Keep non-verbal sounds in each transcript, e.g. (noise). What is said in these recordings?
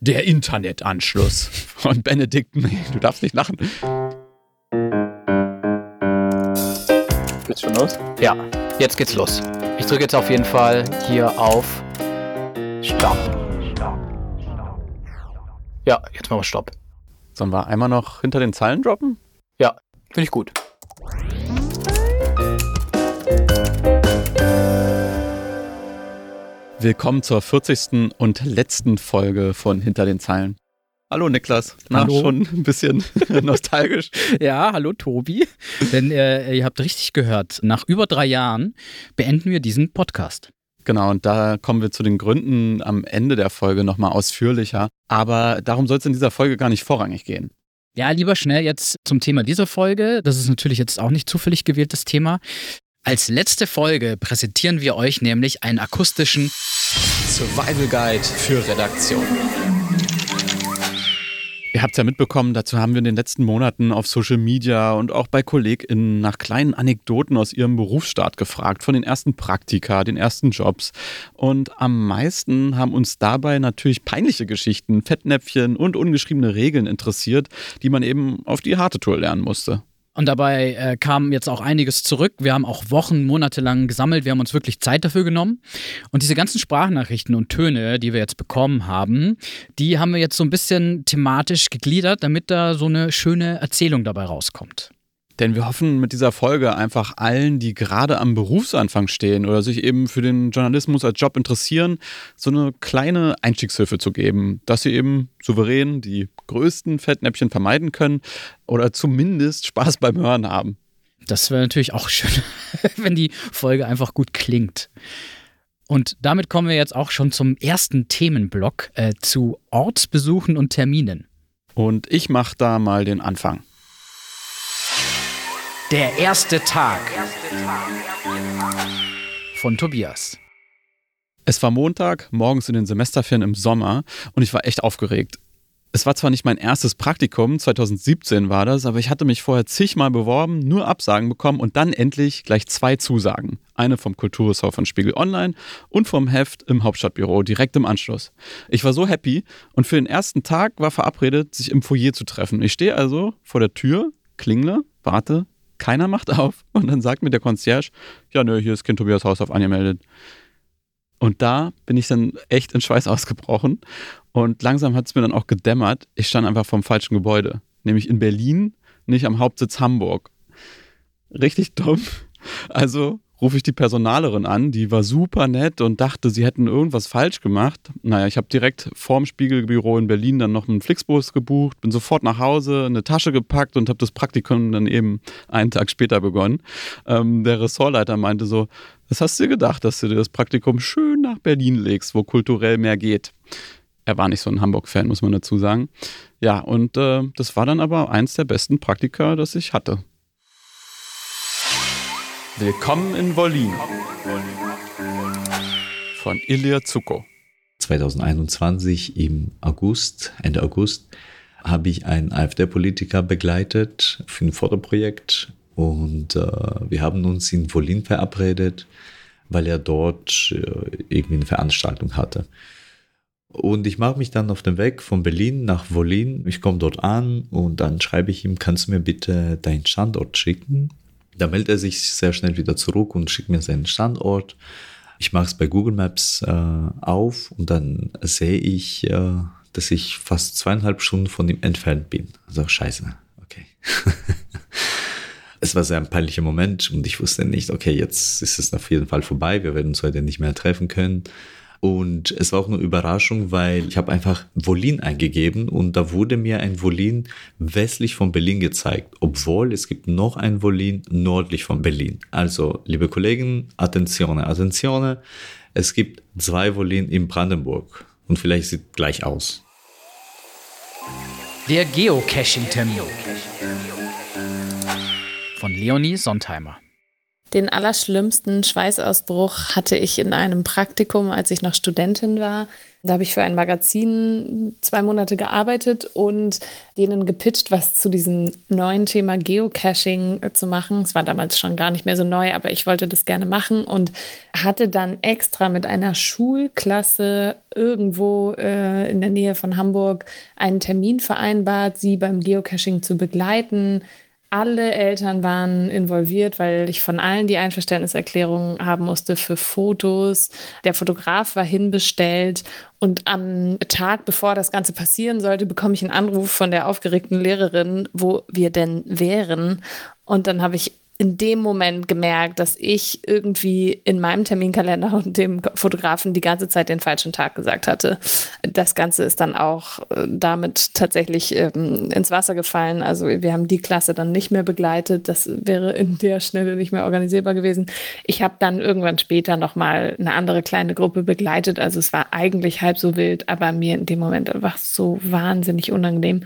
Der Internetanschluss von Benedikt. Nee, du darfst nicht lachen. Geht's schon los? Ja, jetzt geht's los. Ich drücke jetzt auf jeden Fall hier auf Stopp. Ja, jetzt machen wir Stopp. Sollen wir einmal noch hinter den Zeilen droppen? Ja, finde ich gut. Willkommen zur 40. und letzten Folge von Hinter den Zeilen. Hallo Niklas. Na, Hallo. schon ein bisschen (laughs) nostalgisch. Ja, hallo Tobi. Denn äh, ihr habt richtig gehört, nach über drei Jahren beenden wir diesen Podcast. Genau, und da kommen wir zu den Gründen am Ende der Folge nochmal ausführlicher. Aber darum soll es in dieser Folge gar nicht vorrangig gehen. Ja, lieber schnell jetzt zum Thema dieser Folge. Das ist natürlich jetzt auch nicht zufällig gewähltes Thema. Als letzte Folge präsentieren wir euch nämlich einen akustischen Survival Guide für Redaktion. Ihr habt es ja mitbekommen, dazu haben wir in den letzten Monaten auf Social Media und auch bei KollegInnen nach kleinen Anekdoten aus ihrem Berufsstart gefragt, von den ersten Praktika, den ersten Jobs. Und am meisten haben uns dabei natürlich peinliche Geschichten, Fettnäpfchen und ungeschriebene Regeln interessiert, die man eben auf die harte Tour lernen musste. Und dabei äh, kam jetzt auch einiges zurück. Wir haben auch Wochen, Monate lang gesammelt. Wir haben uns wirklich Zeit dafür genommen. Und diese ganzen Sprachnachrichten und Töne, die wir jetzt bekommen haben, die haben wir jetzt so ein bisschen thematisch gegliedert, damit da so eine schöne Erzählung dabei rauskommt. Denn wir hoffen mit dieser Folge einfach allen, die gerade am Berufsanfang stehen oder sich eben für den Journalismus als Job interessieren, so eine kleine Einstiegshilfe zu geben, dass sie eben souverän die größten Fettnäpfchen vermeiden können oder zumindest Spaß beim Hören haben. Das wäre natürlich auch schön, (laughs) wenn die Folge einfach gut klingt. Und damit kommen wir jetzt auch schon zum ersten Themenblock äh, zu Ortsbesuchen und Terminen. Und ich mache da mal den Anfang. Der erste Tag von Tobias. Es war Montag, morgens in den Semesterferien im Sommer und ich war echt aufgeregt. Es war zwar nicht mein erstes Praktikum, 2017 war das, aber ich hatte mich vorher zigmal beworben, nur Absagen bekommen und dann endlich gleich zwei Zusagen. Eine vom Kulturressort von Spiegel Online und vom Heft im Hauptstadtbüro direkt im Anschluss. Ich war so happy und für den ersten Tag war verabredet, sich im Foyer zu treffen. Ich stehe also vor der Tür, klingle, warte, keiner macht auf (laughs) und dann sagt mir der Concierge, ja nö, hier ist Kind Tobias Haushoff angemeldet. Und da bin ich dann echt in Schweiß ausgebrochen. Und langsam hat es mir dann auch gedämmert. Ich stand einfach vom falschen Gebäude. Nämlich in Berlin, nicht am Hauptsitz Hamburg. Richtig dumm. Also rufe ich die Personalerin an, die war super nett und dachte, sie hätten irgendwas falsch gemacht. Naja, ich habe direkt vorm Spiegelbüro in Berlin dann noch einen Flixbus gebucht, bin sofort nach Hause, eine Tasche gepackt und habe das Praktikum dann eben einen Tag später begonnen. Ähm, der Ressortleiter meinte so, was hast du dir gedacht, dass du dir das Praktikum schön nach Berlin legst, wo kulturell mehr geht? Er war nicht so ein Hamburg-Fan, muss man dazu sagen. Ja, und äh, das war dann aber eins der besten Praktika, das ich hatte. Willkommen in Wollin von Ilya Zuko. 2021 im August, Ende August, habe ich einen AfD-Politiker begleitet für ein Fotoprojekt und äh, wir haben uns in Wolin verabredet, weil er dort äh, irgendwie eine Veranstaltung hatte. Und ich mache mich dann auf den Weg von Berlin nach Wolin. Ich komme dort an und dann schreibe ich ihm, kannst du mir bitte deinen Standort schicken? Da meldet er sich sehr schnell wieder zurück und schickt mir seinen Standort. Ich mache es bei Google Maps äh, auf und dann sehe ich, äh, dass ich fast zweieinhalb Stunden von ihm entfernt bin. Also scheiße, okay. (laughs) es war sehr ein peinlicher Moment und ich wusste nicht, okay, jetzt ist es auf jeden Fall vorbei, wir werden uns heute nicht mehr treffen können. Und es war auch eine Überraschung, weil ich habe einfach Wolin eingegeben und da wurde mir ein Wolin westlich von Berlin gezeigt, obwohl es gibt noch ein Wolin nördlich von Berlin. Also, liebe Kollegen, Attenzione, Attenzione, es gibt zwei Wolin in Brandenburg und vielleicht sieht gleich aus. Der Geocaching-Termin von Leonie Sontheimer. Den allerschlimmsten Schweißausbruch hatte ich in einem Praktikum, als ich noch Studentin war. Da habe ich für ein Magazin zwei Monate gearbeitet und denen gepitcht, was zu diesem neuen Thema Geocaching zu machen. Es war damals schon gar nicht mehr so neu, aber ich wollte das gerne machen und hatte dann extra mit einer Schulklasse irgendwo äh, in der Nähe von Hamburg einen Termin vereinbart, sie beim Geocaching zu begleiten alle Eltern waren involviert, weil ich von allen die Einverständniserklärung haben musste für Fotos. Der Fotograf war hinbestellt und am Tag, bevor das Ganze passieren sollte, bekomme ich einen Anruf von der aufgeregten Lehrerin, wo wir denn wären. Und dann habe ich in dem Moment gemerkt, dass ich irgendwie in meinem Terminkalender und dem Fotografen die ganze Zeit den falschen Tag gesagt hatte. Das Ganze ist dann auch äh, damit tatsächlich ähm, ins Wasser gefallen. Also wir haben die Klasse dann nicht mehr begleitet. Das wäre in der Schnelle nicht mehr organisierbar gewesen. Ich habe dann irgendwann später nochmal eine andere kleine Gruppe begleitet. Also es war eigentlich halb so wild, aber mir in dem Moment einfach so wahnsinnig unangenehm.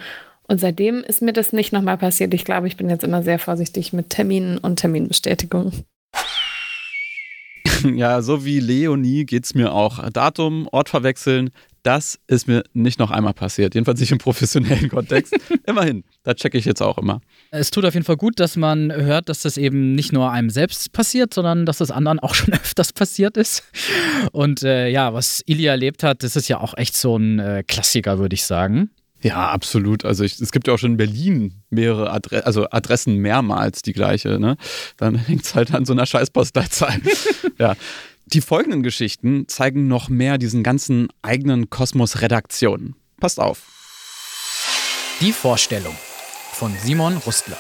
Und seitdem ist mir das nicht nochmal passiert. Ich glaube, ich bin jetzt immer sehr vorsichtig mit Terminen und Terminbestätigungen. (laughs) Ja, so wie Leonie geht es mir auch. Datum, Ort verwechseln, das ist mir nicht noch einmal passiert. Jedenfalls nicht im professionellen (laughs) Kontext. Immerhin, da checke ich jetzt auch immer. Es tut auf jeden Fall gut, dass man hört, dass das eben nicht nur einem selbst passiert, sondern dass das anderen auch (laughs) schon öfters passiert ist. Und äh, ja, was Ilya erlebt hat, das ist ja auch echt so ein äh, Klassiker, würde ich sagen. Ja, absolut. Also ich, es gibt ja auch schon in Berlin mehrere Adre also Adressen mehrmals die gleiche. Ne? Dann (laughs) hängt es halt an so einer Scheißpostleitzahl. (laughs) ja. Die folgenden Geschichten zeigen noch mehr diesen ganzen eigenen Kosmos Redaktionen. Passt auf. Die Vorstellung von Simon Rustler.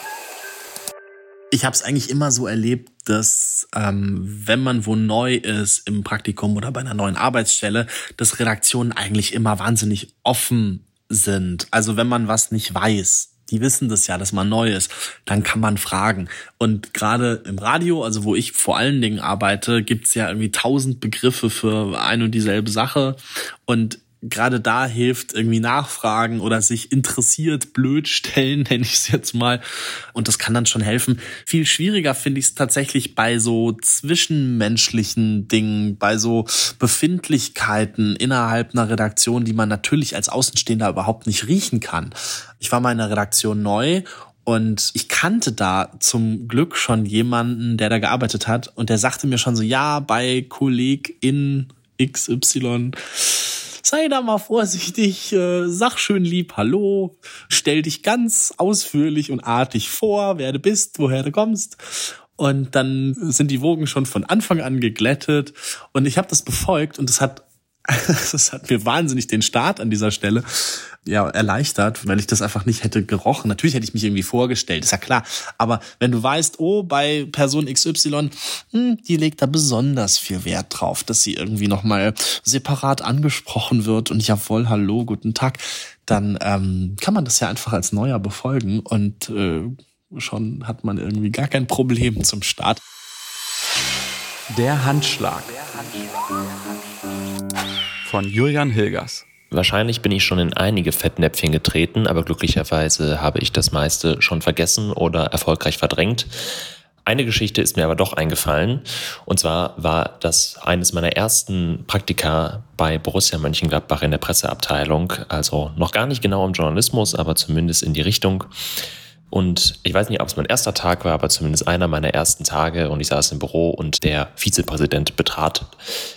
Ich habe es eigentlich immer so erlebt, dass ähm, wenn man wo neu ist im Praktikum oder bei einer neuen Arbeitsstelle, dass Redaktionen eigentlich immer wahnsinnig offen sind. Also wenn man was nicht weiß, die wissen das ja, dass man neu ist, dann kann man fragen. Und gerade im Radio, also wo ich vor allen Dingen arbeite, gibt's ja irgendwie tausend Begriffe für ein und dieselbe Sache. Und gerade da hilft irgendwie nachfragen oder sich interessiert blöd stellen, (laughs) nenne ich es jetzt mal. Und das kann dann schon helfen. Viel schwieriger finde ich es tatsächlich bei so zwischenmenschlichen Dingen, bei so Befindlichkeiten innerhalb einer Redaktion, die man natürlich als Außenstehender überhaupt nicht riechen kann. Ich war mal in der Redaktion neu und ich kannte da zum Glück schon jemanden, der da gearbeitet hat. Und der sagte mir schon so, ja, bei Kollegin XY sei da mal vorsichtig, äh, sag schön lieb Hallo, stell dich ganz ausführlich und artig vor, wer du bist, woher du kommst. Und dann sind die Wogen schon von Anfang an geglättet. Und ich habe das befolgt und es hat (laughs) das hat mir wahnsinnig den Start an dieser Stelle ja erleichtert, weil ich das einfach nicht hätte gerochen. Natürlich hätte ich mich irgendwie vorgestellt, ist ja klar. Aber wenn du weißt, oh, bei Person XY, hm, die legt da besonders viel Wert drauf, dass sie irgendwie nochmal separat angesprochen wird und jawohl, hallo, guten Tag, dann ähm, kann man das ja einfach als Neuer befolgen und äh, schon hat man irgendwie gar kein Problem zum Start. Der Handschlag. Der Handschlag von Julian Hilgers. Wahrscheinlich bin ich schon in einige Fettnäpfchen getreten, aber glücklicherweise habe ich das meiste schon vergessen oder erfolgreich verdrängt. Eine Geschichte ist mir aber doch eingefallen. Und zwar war das eines meiner ersten Praktika bei Borussia Mönchengladbach in der Presseabteilung. Also noch gar nicht genau im Journalismus, aber zumindest in die Richtung. Und ich weiß nicht, ob es mein erster Tag war, aber zumindest einer meiner ersten Tage. Und ich saß im Büro und der Vizepräsident betrat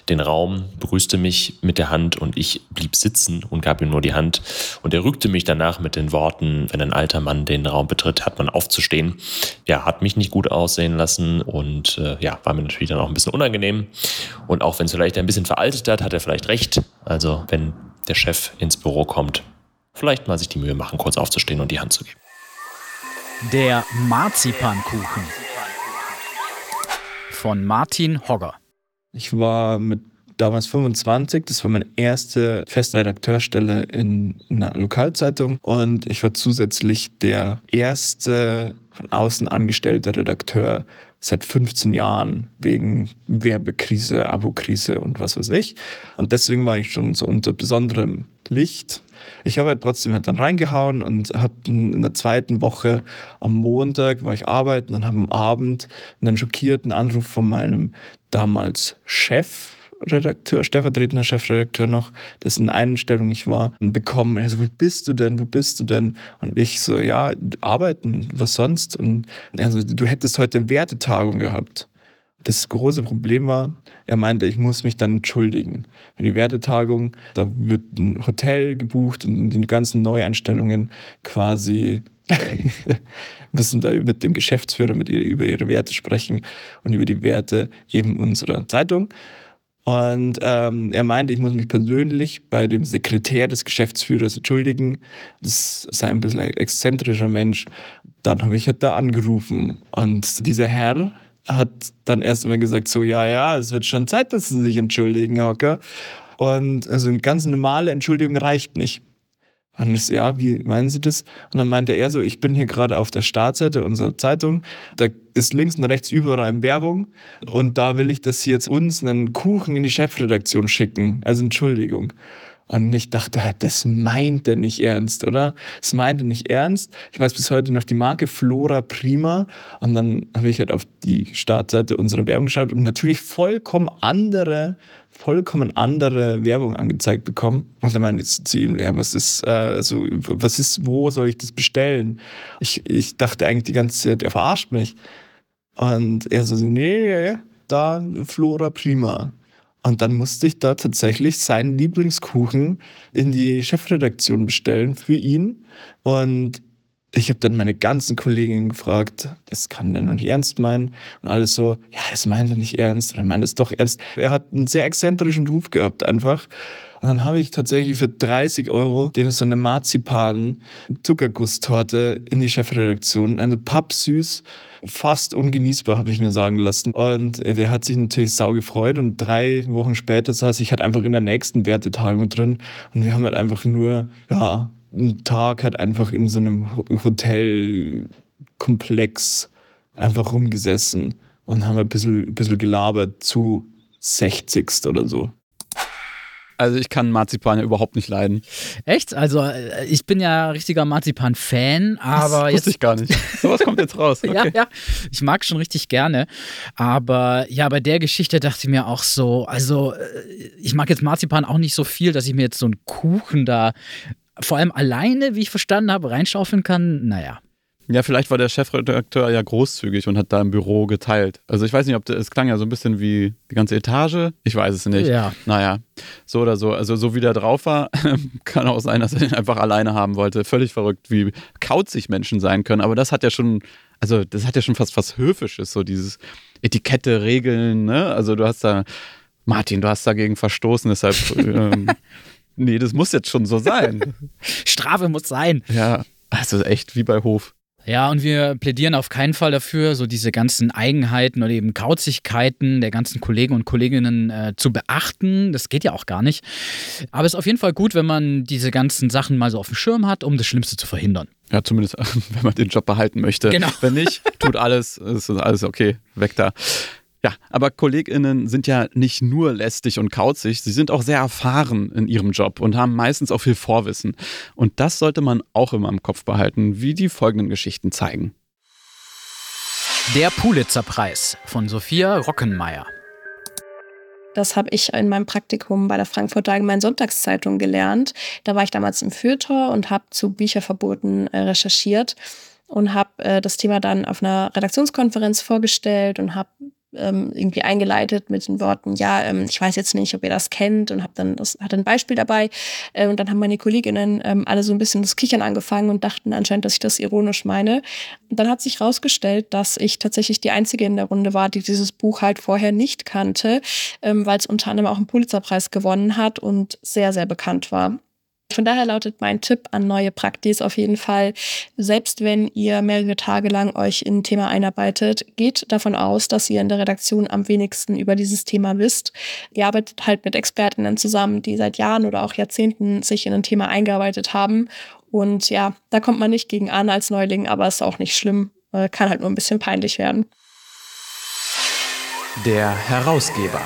den Raum, begrüßte mich mit der Hand und ich blieb sitzen und gab ihm nur die Hand. Und er rückte mich danach mit den Worten, wenn ein alter Mann den Raum betritt, hat man aufzustehen. Ja, hat mich nicht gut aussehen lassen und äh, ja, war mir natürlich dann auch ein bisschen unangenehm. Und auch wenn es vielleicht ein bisschen veraltet hat, hat er vielleicht recht. Also wenn der Chef ins Büro kommt, vielleicht mal sich die Mühe machen, kurz aufzustehen und die Hand zu geben. Der Marzipankuchen von Martin Hogger. Ich war mit damals 25, das war meine erste feste Redakteurstelle in einer Lokalzeitung und ich war zusätzlich der erste von außen angestellte Redakteur seit 15 Jahren wegen Werbekrise, Abokrise und was weiß ich. Und deswegen war ich schon so unter besonderem Pflicht. Ich habe halt trotzdem halt dann reingehauen und habe in der zweiten Woche am Montag war ich arbeiten und habe am Abend einen schockierten Anruf von meinem damals Chef Redakteur, stellvertretender Chefredakteur noch, dessen Einstellung ich war, bekommen. Er so, wo bist du denn? Wo bist du denn? Und ich so, ja, arbeiten, was sonst? Und er so, du hättest heute Wertetagung gehabt. Das große Problem war, er meinte, ich muss mich dann entschuldigen. Für die Wertetagung, da wird ein Hotel gebucht und die ganzen Neueinstellungen quasi (laughs) müssen da mit dem Geschäftsführer mit ihr, über ihre Werte sprechen und über die Werte eben unserer Zeitung. Und ähm, er meinte, ich muss mich persönlich bei dem Sekretär des Geschäftsführers entschuldigen. Das sei ein bisschen ein exzentrischer Mensch. Dann habe ich halt da angerufen. Und dieser Herr hat dann erst einmal gesagt, so, ja, ja, es wird schon Zeit, dass Sie sich entschuldigen, Hocker. Und also eine ganz normale Entschuldigung reicht nicht. Und ich so, ja, wie meinen Sie das? Und dann meinte er so, ich bin hier gerade auf der Startseite unserer Zeitung. Da ist links und rechts überall Werbung. Und da will ich, dass Sie jetzt uns einen Kuchen in die Chefredaktion schicken. Also Entschuldigung. Und ich dachte, das meint er nicht ernst, oder? Das meint er nicht ernst. Ich weiß bis heute noch die Marke Flora Prima. Und dann habe ich halt auf die Startseite unserer Werbung geschaut und natürlich vollkommen andere vollkommen andere Werbung angezeigt bekommen. Und dann meinte ich zu ihm, ja, was ist, äh, also, was ist, wo soll ich das bestellen? Ich, ich dachte eigentlich die ganze Zeit, er verarscht mich. Und er so, nee, da Flora Prima. Und dann musste ich da tatsächlich seinen Lieblingskuchen in die Chefredaktion bestellen für ihn. Und ich habe dann meine ganzen Kolleginnen gefragt, das kann der noch nicht ernst meinen. Und alles so, ja, das meint er nicht ernst, oder meint es doch ernst. Er hat einen sehr exzentrischen Ruf gehabt einfach. Und dann habe ich tatsächlich für 30 Euro den so eine Marzipan-Zuckergusstorte in die Chefredaktion. Eine pappsüß, fast ungenießbar, habe ich mir sagen lassen. Und der hat sich natürlich sau gefreut. Und drei Wochen später saß ich halt einfach in der nächsten Wertetagung drin. Und wir haben halt einfach nur, ja, einen Tag halt einfach in so einem Hotelkomplex einfach rumgesessen und haben ein bisschen, ein bisschen gelabert zu 60. oder so. Also ich kann Marzipan ja überhaupt nicht leiden. Echt? Also äh, ich bin ja richtiger Marzipan-Fan, aber das wusste jetzt ich gar nicht. Sowas kommt jetzt raus. (laughs) Okay. Ja, ja, ich mag schon richtig gerne. Aber ja, bei der Geschichte dachte ich mir auch so, also äh, ich mag jetzt Marzipan auch nicht so viel, dass ich mir jetzt so einen Kuchen da vor allem alleine, wie ich verstanden habe, reinschaufeln kann. Naja. Ja, vielleicht war der Chefredakteur ja großzügig und hat da im Büro geteilt. Also ich weiß nicht, ob das, es klang ja so ein bisschen wie die ganze Etage. Ich weiß es nicht. Ja. Naja, so oder so. Also so wie der drauf war, (laughs) kann auch sein, dass er ihn einfach alleine haben wollte. Völlig verrückt, wie kauzig Menschen sein können. Aber das hat ja schon, also das hat ja schon fast was Höfisches, so dieses Etikette, Regeln, ne? Also du hast da, Martin, du hast dagegen verstoßen, deshalb (laughs) ähm, Nee, das muss jetzt schon so sein. Strafe muss sein. Ja, also echt wie bei Hof. Ja, und wir plädieren auf keinen Fall dafür, so diese ganzen Eigenheiten oder eben Kauzigkeiten der ganzen Kollegen und Kolleginnen äh, zu beachten. Das geht ja auch gar nicht. Aber es ist auf jeden Fall gut, wenn man diese ganzen Sachen mal so auf dem Schirm hat, um das Schlimmste zu verhindern. Ja, zumindest, (laughs) wenn man den Job behalten möchte. Genau. Wenn nicht, tut alles, ist alles okay, weg da. Ja, aber KollegInnen sind ja nicht nur lästig und kauzig, sie sind auch sehr erfahren in ihrem Job und haben meistens auch viel Vorwissen. Und das sollte man auch immer im Kopf behalten, wie die folgenden Geschichten zeigen. Der Pulitzer-Preis von Sophia Rockenmeier. Das habe ich in meinem Praktikum bei der Frankfurter Allgemeinen Sonntagszeitung gelernt. Da war ich damals im Fürtor und habe zu Bücherverboten äh, recherchiert und habe äh, das Thema dann auf einer Redaktionskonferenz vorgestellt und habe ähm, irgendwie eingeleitet mit den Worten, ja, ähm, ich weiß jetzt nicht, ob ihr das kennt und habe dann, das hatte ein Beispiel dabei äh, und dann haben meine Kolleginnen ähm, alle so ein bisschen das Kichern angefangen und dachten anscheinend, dass ich das ironisch meine. Und dann hat sich herausgestellt, dass ich tatsächlich die Einzige in der Runde war, die dieses Buch halt vorher nicht kannte, ähm, weil es unter anderem auch einen Pulitzerpreis gewonnen hat und sehr, sehr bekannt war. Von daher lautet mein Tipp an neue Praktis auf jeden Fall, selbst wenn ihr mehrere Tage lang euch in ein Thema einarbeitet, geht davon aus, dass ihr in der Redaktion am wenigsten über dieses Thema wisst. Ihr arbeitet halt mit Expertinnen zusammen, die seit Jahren oder auch Jahrzehnten sich in ein Thema eingearbeitet haben. Und ja, da kommt man nicht gegen an als Neuling, aber ist auch nicht schlimm. Äh, kann halt nur ein bisschen peinlich werden. Der Herausgeber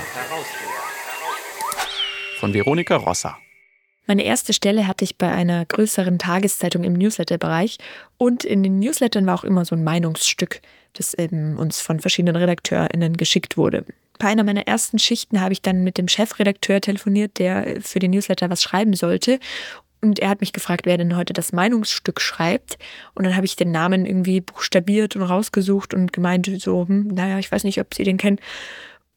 von Veronika Rosser. Meine erste Stelle hatte ich bei einer größeren Tageszeitung im Newsletter-Bereich und in den Newslettern war auch immer so ein Meinungsstück, das eben uns von verschiedenen RedakteurInnen geschickt wurde. Bei einer meiner ersten Schichten habe ich dann mit dem Chefredakteur telefoniert, der für den Newsletter was schreiben sollte. Und er hat mich gefragt, wer denn heute das Meinungsstück schreibt. Und dann habe ich den Namen irgendwie buchstabiert und rausgesucht und gemeint, so, hm, naja, ich weiß nicht, ob Sie den kennen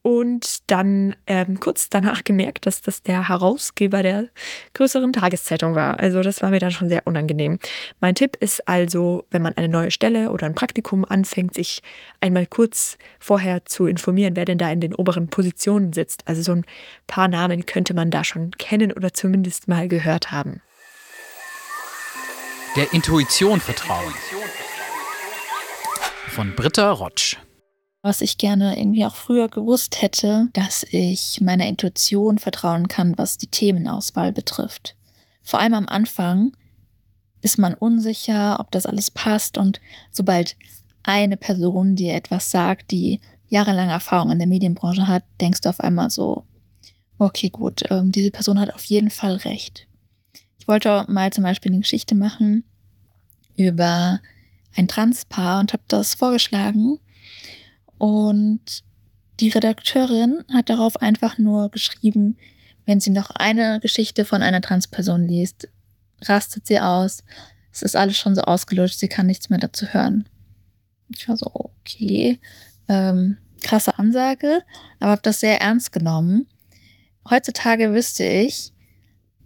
und dann ähm, kurz danach gemerkt, dass das der Herausgeber der größeren Tageszeitung war. Also das war mir dann schon sehr unangenehm. Mein Tipp ist also, wenn man eine neue Stelle oder ein Praktikum anfängt, sich einmal kurz vorher zu informieren, wer denn da in den oberen Positionen sitzt. Also so ein paar Namen könnte man da schon kennen oder zumindest mal gehört haben. Der Intuition vertrauen. Von Britta Rotsch was ich gerne irgendwie auch früher gewusst hätte, dass ich meiner Intuition vertrauen kann, was die Themenauswahl betrifft. Vor allem am Anfang ist man unsicher, ob das alles passt und sobald eine Person dir etwas sagt, die jahrelange Erfahrung in der Medienbranche hat, denkst du auf einmal so, okay, gut, ähm, diese Person hat auf jeden Fall recht. Ich wollte mal zum Beispiel eine Geschichte machen über ein Transpaar und habe das vorgeschlagen und die Redakteurin hat darauf einfach nur geschrieben, wenn sie noch eine Geschichte von einer Transperson liest, rastet sie aus. Es ist alles schon so ausgelutscht, sie kann nichts mehr dazu hören. Ich war so, okay, ähm, krasse Ansage, aber habe das sehr ernst genommen. Heutzutage wüsste ich,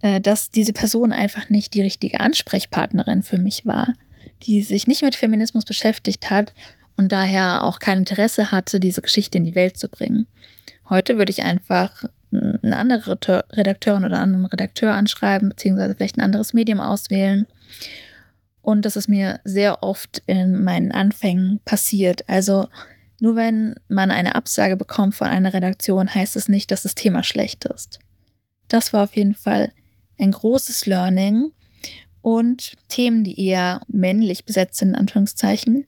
äh, dass diese Person einfach nicht die richtige Ansprechpartnerin für mich war, die sich nicht mit Feminismus beschäftigt hat und daher auch kein Interesse hatte, diese Geschichte in die Welt zu bringen. Heute würde ich einfach eine andere Redakteurin oder einen anderen Redakteur anschreiben, beziehungsweise vielleicht ein anderes Medium auswählen. Und das ist mir sehr oft in meinen Anfängen passiert. Also nur wenn man eine Absage bekommt von einer Redaktion, heißt es nicht, dass das Thema schlecht ist. Das war auf jeden Fall ein großes Learning. Und Themen, die eher männlich besetzt sind, in Anführungszeichen,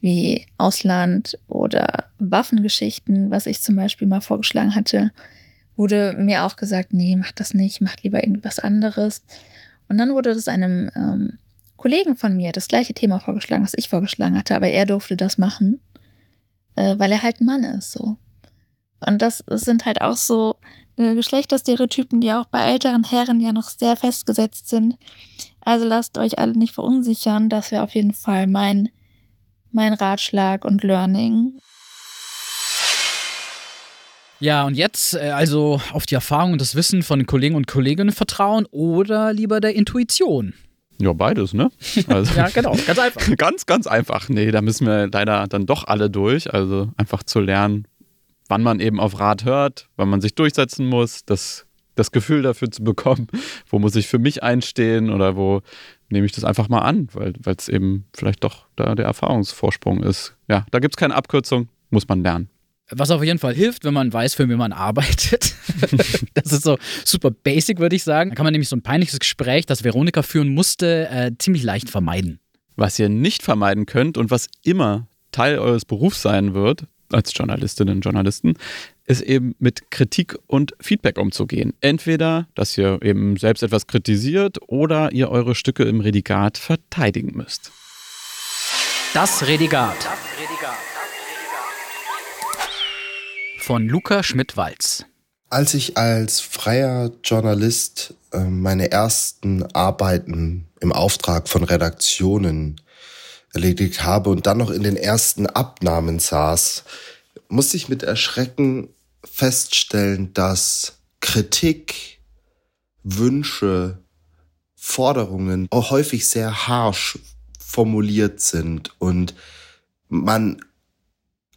wie Ausland oder Waffengeschichten, was ich zum Beispiel mal vorgeschlagen hatte, wurde mir auch gesagt, nee, mach das nicht, mach lieber irgendwas anderes. Und dann wurde das einem ähm, Kollegen von mir das gleiche Thema vorgeschlagen, was ich vorgeschlagen hatte, aber er durfte das machen, äh, weil er halt ein Mann ist, so. Und das sind halt auch so äh, Geschlechterstereotypen, die auch bei älteren Herren ja noch sehr festgesetzt sind. Also lasst euch alle nicht verunsichern. Das wäre auf jeden Fall mein mein Ratschlag und Learning. Ja, und jetzt äh, also auf die Erfahrung und das Wissen von Kollegen und Kolleginnen vertrauen oder lieber der Intuition? Ja, beides, ne? (laughs) Also, ja, genau, ganz einfach. (laughs) ganz, ganz einfach. Nee, da müssen wir leider dann doch alle durch. Also einfach zu lernen, wann man eben auf Rat hört, wann man sich durchsetzen muss, das, das Gefühl dafür zu bekommen, wo muss ich für mich einstehen oder wo nehme ich das einfach mal an, weil es eben vielleicht doch da der Erfahrungsvorsprung ist. Ja, da gibt es keine Abkürzung, muss man lernen. Was auf jeden Fall hilft, wenn man weiß, für wen man arbeitet. (laughs) das ist so super basic, würde ich sagen. Da kann man nämlich so ein peinliches Gespräch, das Veronika führen musste, äh, ziemlich leicht vermeiden. Was ihr nicht vermeiden könnt und was immer Teil eures Berufs sein wird, als Journalistinnen und Journalisten, ist eben mit Kritik und Feedback umzugehen. Entweder, dass ihr eben selbst etwas kritisiert oder ihr eure Stücke im Redigat verteidigen müsst. Das Redigat. Von Luca Schmidt-Walz. Als ich als freier Journalist äh, meine ersten Arbeiten im Auftrag von Redaktionen erledigt habe und dann noch in den ersten Abnahmen saß, musste ich mit Erschrecken feststellen, dass Kritik, Wünsche, Forderungen auch häufig sehr harsh formuliert sind und man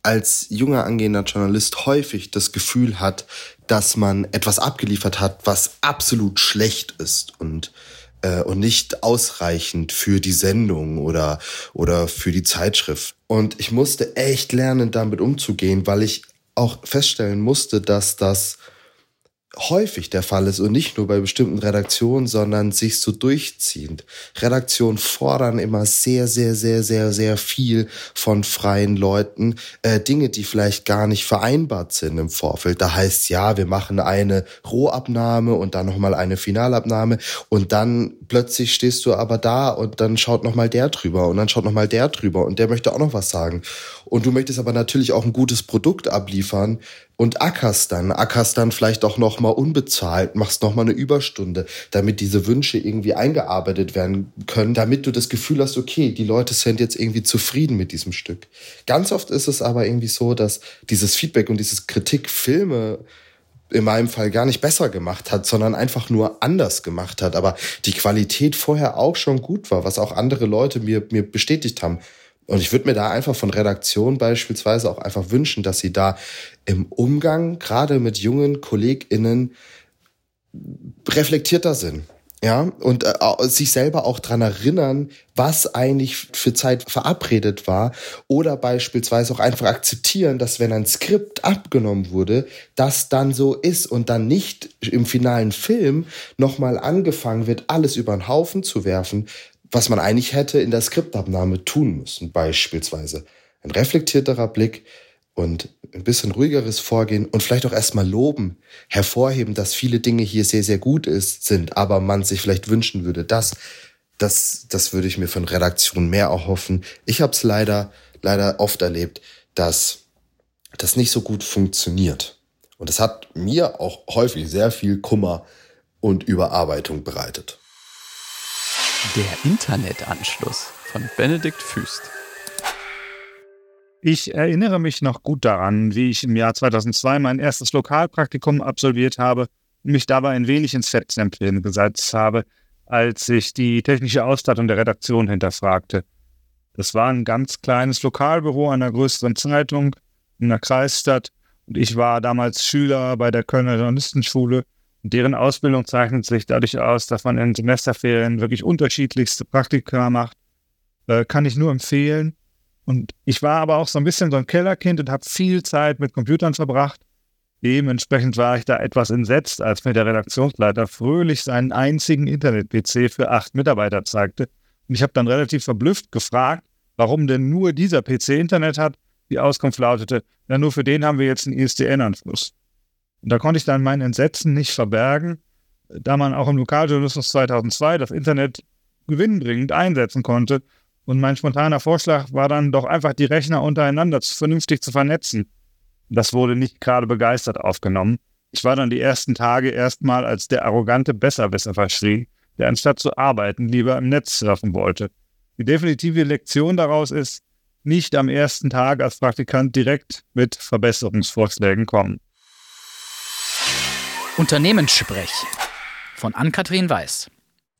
als junger angehender Journalist häufig das Gefühl hat, dass man etwas abgeliefert hat, was absolut schlecht ist und äh, und nicht ausreichend für die Sendung oder oder für die Zeitschrift. Und ich musste echt lernen, damit umzugehen, weil ich auch feststellen musste, dass das häufig der Fall ist und nicht nur bei bestimmten Redaktionen, sondern sich so durchziehend. Redaktionen fordern immer sehr, sehr, sehr, sehr, sehr viel von freien Leuten. Äh, Dinge, die vielleicht gar nicht vereinbart sind im Vorfeld. Da heißt ja, wir machen eine Rohabnahme und dann nochmal eine Finalabnahme und dann plötzlich stehst du aber da und dann schaut nochmal der drüber und dann schaut nochmal der drüber und der möchte auch noch was sagen. Und du möchtest aber natürlich auch ein gutes Produkt abliefern, und ackerst dann, ackerst dann vielleicht auch noch mal unbezahlt, machst noch mal eine Überstunde, damit diese Wünsche irgendwie eingearbeitet werden können, damit du das Gefühl hast, okay, die Leute sind jetzt irgendwie zufrieden mit diesem Stück. Ganz oft ist es aber irgendwie so, dass dieses Feedback und dieses Kritik Filme in meinem Fall gar nicht besser gemacht hat, sondern einfach nur anders gemacht hat, aber die Qualität vorher auch schon gut war, was auch andere Leute mir, mir bestätigt haben. Und ich würde mir da einfach von Redaktion beispielsweise auch einfach wünschen, dass sie da im Umgang, gerade mit jungen KollegInnen, reflektierter sind. Ja, und äh, sich selber auch dran erinnern, was eigentlich für Zeit verabredet war. Oder beispielsweise auch einfach akzeptieren, dass wenn ein Skript abgenommen wurde, das dann so ist und dann nicht im finalen Film nochmal angefangen wird, alles über den Haufen zu werfen, was man eigentlich hätte in der Skriptabnahme tun müssen, beispielsweise. Ein reflektierterer Blick und ein bisschen ruhigeres Vorgehen und vielleicht auch erstmal loben, hervorheben, dass viele Dinge hier sehr, sehr gut ist, sind, aber man sich vielleicht wünschen würde, dass das, das würde ich mir von Redaktion mehr erhoffen. Ich habe es leider, leider oft erlebt, dass das nicht so gut funktioniert. Und es hat mir auch häufig sehr viel Kummer und Überarbeitung bereitet. Der Internetanschluss von Benedikt Füst. Ich erinnere mich noch gut daran, wie ich im Jahr 2002 mein erstes Lokalpraktikum absolviert habe und mich dabei ein wenig ins Fettnäpfchen gesetzt habe, als ich die technische Ausstattung der Redaktion hinterfragte. Das war ein ganz kleines Lokalbüro einer größeren Zeitung in einer Kreisstadt und ich war damals Schüler bei der Kölner Journalistenschule Deren Ausbildung zeichnet sich dadurch aus, dass man in Semesterferien wirklich unterschiedlichste Praktika macht. Äh, kann ich nur empfehlen. Und ich war aber auch so ein bisschen so ein Kellerkind und habe viel Zeit mit Computern verbracht. Dementsprechend war ich da etwas entsetzt, als mir der Redaktionsleiter fröhlich seinen einzigen Internet-PC für acht Mitarbeiter zeigte. Und ich habe dann relativ verblüfft gefragt, warum denn nur dieser PC Internet hat. Die Auskunft lautete, ja, nur für den haben wir jetzt einen ISDN-Anschluss. Und da konnte ich dann mein Entsetzen nicht verbergen, da man auch im Lokaljournalismus 2002 das Internet gewinnbringend einsetzen konnte. Und mein spontaner Vorschlag war dann doch einfach die Rechner untereinander vernünftig zu vernetzen. Das wurde nicht gerade begeistert aufgenommen. Ich war dann die ersten Tage erstmal als der arrogante Besserwisser verschrien, der anstatt zu arbeiten lieber im Netz surfen wollte. Die definitive Lektion daraus ist, nicht am ersten Tag als Praktikant direkt mit Verbesserungsvorschlägen kommen. Unternehmenssprech von Ann-Kathrin Weiß.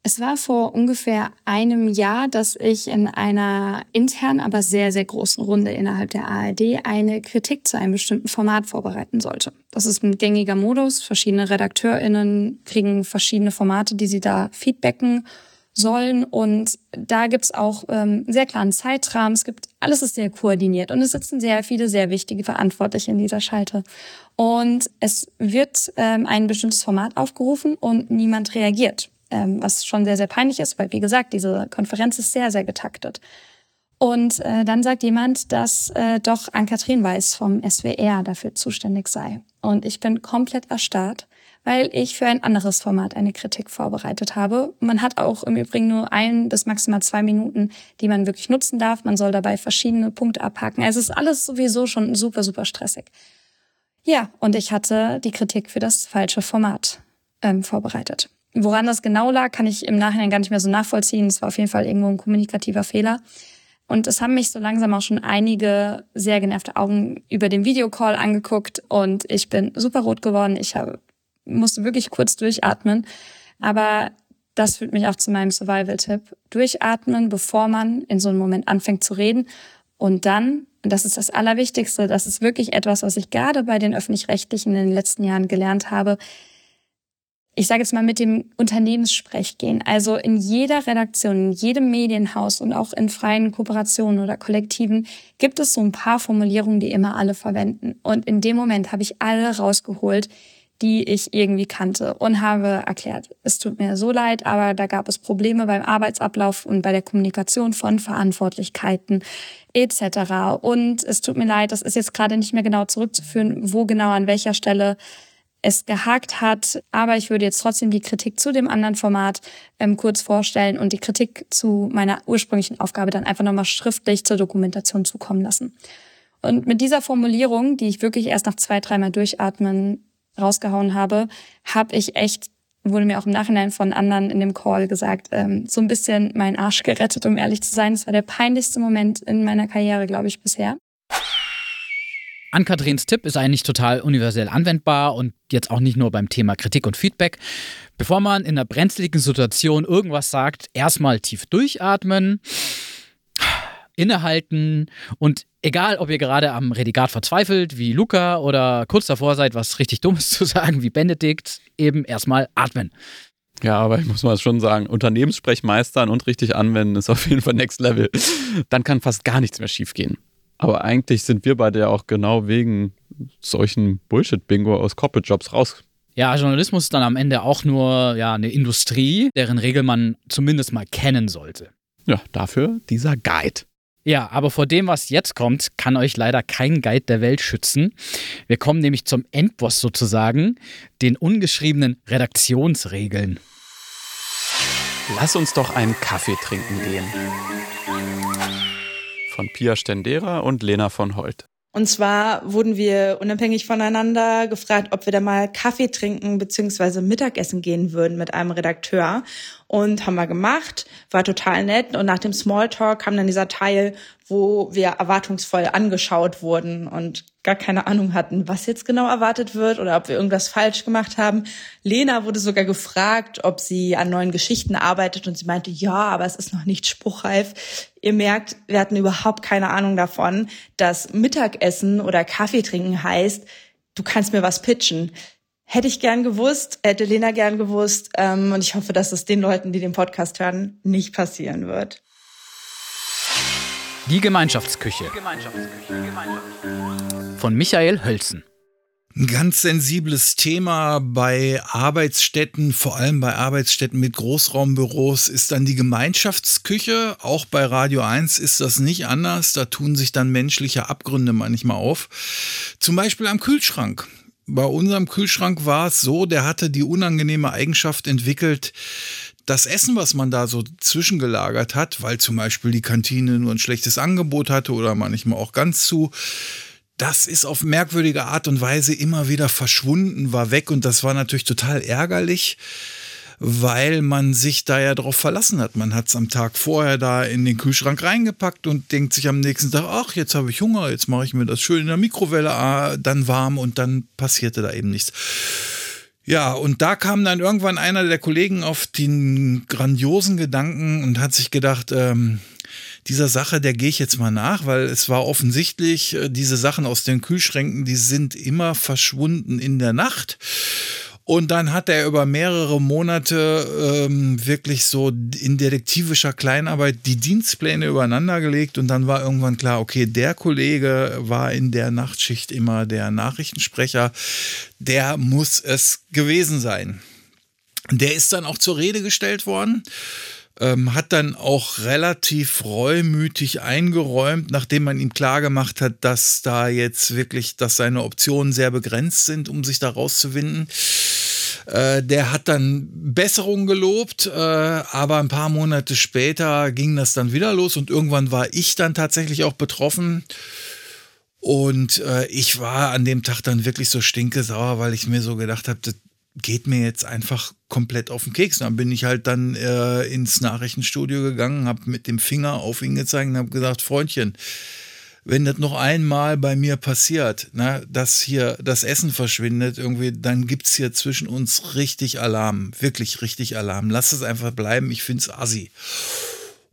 Es war vor ungefähr einem Jahr, dass ich in einer internen, aber sehr, sehr großen Runde innerhalb der ARD eine Kritik zu einem bestimmten Format vorbereiten sollte. Das ist ein gängiger Modus. Verschiedene RedakteurInnen kriegen verschiedene Formate, die sie da feedbacken sollen. Und da gibt's auch ähm, sehr klaren Zeitrahmen. Es gibt, alles ist sehr koordiniert und es sitzen sehr viele, sehr wichtige Verantwortliche in dieser Schalte. Und es wird ähm, ein bestimmtes Format aufgerufen und niemand reagiert. Ähm, was schon sehr, sehr peinlich ist, weil wie gesagt, diese Konferenz ist sehr, sehr getaktet. Und äh, dann sagt jemand, dass äh, doch Ann-Kathrin Weiß vom SWR dafür zuständig sei. Und ich bin komplett erstarrt weil ich für ein anderes Format eine Kritik vorbereitet habe. Man hat auch im Übrigen nur ein bis maximal zwei Minuten, die man wirklich nutzen darf. Man soll dabei verschiedene Punkte abhaken. Also es ist alles sowieso schon super, super stressig. Ja, und ich hatte die Kritik für das falsche Format ähm, vorbereitet. Woran das genau lag, kann ich im Nachhinein gar nicht mehr so nachvollziehen. Es war auf jeden Fall irgendwo ein kommunikativer Fehler. Und es haben mich so langsam auch schon einige sehr genervte Augen über den Videocall angeguckt und ich bin super rot geworden. Ich habe musste wirklich kurz durchatmen. Aber das führt mich auch zu meinem Survival-Tipp. Durchatmen, bevor man in so einem Moment anfängt zu reden. Und dann, und das ist das Allerwichtigste, das ist wirklich etwas, was ich gerade bei den Öffentlich-Rechtlichen in den letzten Jahren gelernt habe. Ich sage jetzt mal mit dem Unternehmenssprech gehen. Also in jeder Redaktion, in jedem Medienhaus und auch in freien Kooperationen oder Kollektiven gibt es so ein paar Formulierungen, die immer alle verwenden. Und in dem Moment habe ich alle rausgeholt, die ich irgendwie kannte und habe erklärt, es tut mir so leid, aber da gab es Probleme beim Arbeitsablauf und bei der Kommunikation von Verantwortlichkeiten etc. Und es tut mir leid, das ist jetzt gerade nicht mehr genau zurückzuführen, wo genau an welcher Stelle es gehakt hat. Aber ich würde jetzt trotzdem die Kritik zu dem anderen Format ähm, kurz vorstellen und die Kritik zu meiner ursprünglichen Aufgabe dann einfach nochmal schriftlich zur Dokumentation zukommen lassen. Und mit dieser Formulierung, die ich wirklich erst nach zwei, dreimal durchatmen rausgehauen habe, habe ich echt, wurde mir auch im Nachhinein von anderen in dem Call gesagt, ähm, so ein bisschen meinen Arsch gerettet, um ehrlich zu sein. Es war der peinlichste Moment in meiner Karriere, glaube ich, bisher. Ann-Kathrin Tipp ist eigentlich total universell anwendbar und jetzt auch nicht nur beim Thema Kritik und Feedback. Bevor man in einer brenzligen Situation irgendwas sagt, erstmal tief durchatmen, innehalten und egal, ob ihr gerade am Redigat verzweifelt, wie Luca, oder kurz davor seid, was richtig Dummes (laughs) zu sagen, wie Benedikt, eben erstmal atmen. Ja, aber ich muss mal schon sagen, Unternehmenssprech meistern und richtig anwenden ist auf jeden Fall Next Level. Dann kann fast gar nichts mehr schiefgehen. Aber eigentlich sind wir beide ja auch genau wegen solchen Bullshit-Bingo aus Corporate-Jobs raus. Ja, Journalismus ist dann am Ende auch nur ja, eine Industrie, deren Regel man zumindest mal kennen sollte. Ja, dafür dieser Guide. Ja, aber vor dem, was jetzt kommt, kann euch leider kein Guide der Welt schützen. Wir kommen nämlich zum Endboss sozusagen, den ungeschriebenen Redaktionsregeln. Lass uns doch einen Kaffee trinken gehen von Pia Stendera und Lena von Holt. Und zwar wurden wir unabhängig voneinander gefragt, ob wir da mal Kaffee trinken bzw. Mittagessen gehen würden mit einem Redakteur. Und haben wir gemacht, war total nett. Und nach dem Smalltalk kam dann dieser Teil, wo wir erwartungsvoll angeschaut wurden und gar keine Ahnung hatten, was jetzt genau erwartet wird oder ob wir irgendwas falsch gemacht haben. Lena wurde sogar gefragt, ob sie an neuen Geschichten arbeitet und sie meinte, ja, aber es ist noch nicht spruchreif. Ihr merkt, wir hatten überhaupt keine Ahnung davon, dass Mittagessen oder Kaffee trinken heißt, du kannst mir was pitchen. Hätte ich gern gewusst, hätte Lena gern gewusst. Ähm, und ich hoffe, dass es den Leuten, die den Podcast hören, nicht passieren wird. Die Gemeinschaftsküche. Von Michael Hölzen. Ein ganz sensibles Thema bei Arbeitsstätten, vor allem bei Arbeitsstätten mit Großraumbüros, ist dann die Gemeinschaftsküche. Auch bei Radio 1 ist das nicht anders. Da tun sich dann menschliche Abgründe manchmal auf. Zum Beispiel am Kühlschrank bei unserem Kühlschrank war es so, der hatte die unangenehme Eigenschaft entwickelt, das Essen, was man da so zwischengelagert hat, weil zum Beispiel die Kantine nur ein schlechtes Angebot hatte oder manchmal auch ganz zu, das ist auf merkwürdige Art und Weise immer wieder verschwunden, war weg und das war natürlich total ärgerlich weil man sich da ja drauf verlassen hat. Man hat es am Tag vorher da in den Kühlschrank reingepackt und denkt sich am nächsten Tag, ach, jetzt habe ich Hunger, jetzt mache ich mir das schön in der Mikrowelle ah, dann warm und dann passierte da eben nichts. Ja, und da kam dann irgendwann einer der Kollegen auf den grandiosen Gedanken und hat sich gedacht, ähm, dieser Sache, der gehe ich jetzt mal nach, weil es war offensichtlich, äh, diese Sachen aus den Kühlschränken, die sind immer verschwunden in der Nacht. Und dann hat er über mehrere Monate ähm, wirklich so in detektivischer Kleinarbeit die Dienstpläne übereinander gelegt und dann war irgendwann klar, okay, der Kollege war in der Nachtschicht immer der Nachrichtensprecher, der muss es gewesen sein. Der ist dann auch zur Rede gestellt worden. Ähm, hat dann auch relativ reumütig eingeräumt, nachdem man ihm klargemacht hat, dass da jetzt wirklich, dass seine Optionen sehr begrenzt sind, um sich da rauszuwinden. Äh, der hat dann Besserung gelobt, äh, aber ein paar Monate später ging das dann wieder los und irgendwann war ich dann tatsächlich auch betroffen. Und äh, ich war an dem Tag dann wirklich so stinkesauer, weil ich mir so gedacht habe, das geht mir jetzt einfach komplett auf den Keks. Dann bin ich halt dann äh, ins Nachrichtenstudio gegangen, habe mit dem Finger auf ihn gezeigt und habe gesagt, Freundchen, wenn das noch einmal bei mir passiert, ne, dass hier das Essen verschwindet, irgendwie, dann gibt es hier zwischen uns richtig Alarm. Wirklich richtig Alarm. Lass es einfach bleiben. Ich finde es assi.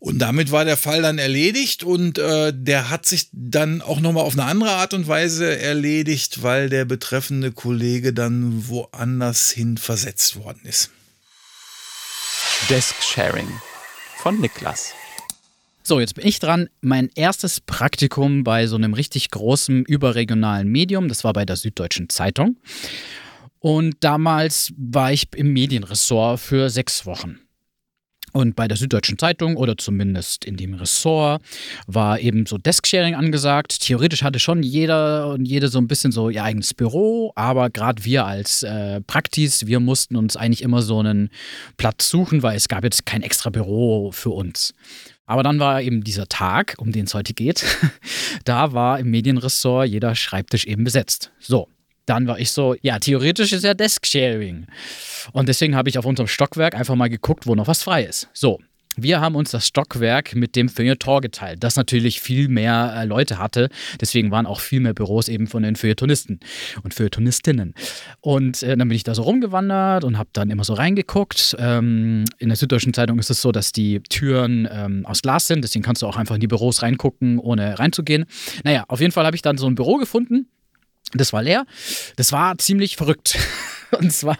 Und damit war der Fall dann erledigt und äh, der hat sich dann auch nochmal auf eine andere Art und Weise erledigt, weil der betreffende Kollege dann woanders hin versetzt worden ist. Desk Sharing von Niklas. So, jetzt bin ich dran. Mein erstes Praktikum bei so einem richtig großen überregionalen Medium, das war bei der Süddeutschen Zeitung. Und damals war ich im Medienressort für sechs Wochen. Und bei der Süddeutschen Zeitung oder zumindest in dem Ressort war eben so Desk-Sharing angesagt. Theoretisch hatte schon jeder und jede so ein bisschen so ihr eigenes Büro, aber gerade wir als äh, Praktis, wir mussten uns eigentlich immer so einen Platz suchen, weil es gab jetzt kein extra Büro für uns. Aber dann war eben dieser Tag, um den es heute geht, (laughs) da war im Medienressort jeder Schreibtisch eben besetzt. So, dann war ich so, ja, theoretisch ist ja Desk-Sharing. Und deswegen habe ich auf unserem Stockwerk einfach mal geguckt, wo noch was frei ist. So, wir haben uns das Stockwerk mit dem Feuilleton geteilt, das natürlich viel mehr äh, Leute hatte. Deswegen waren auch viel mehr Büros eben von den Feuilletonisten und Feuilletonistinnen. Und äh, dann bin ich da so rumgewandert und habe dann immer so reingeguckt. Ähm, in der Süddeutschen Zeitung ist es so, dass die Türen ähm, aus Glas sind. Deswegen kannst du auch einfach in die Büros reingucken, ohne reinzugehen. Naja, auf jeden Fall habe ich dann so ein Büro gefunden das war leer. Das war ziemlich verrückt. (laughs) Und zwar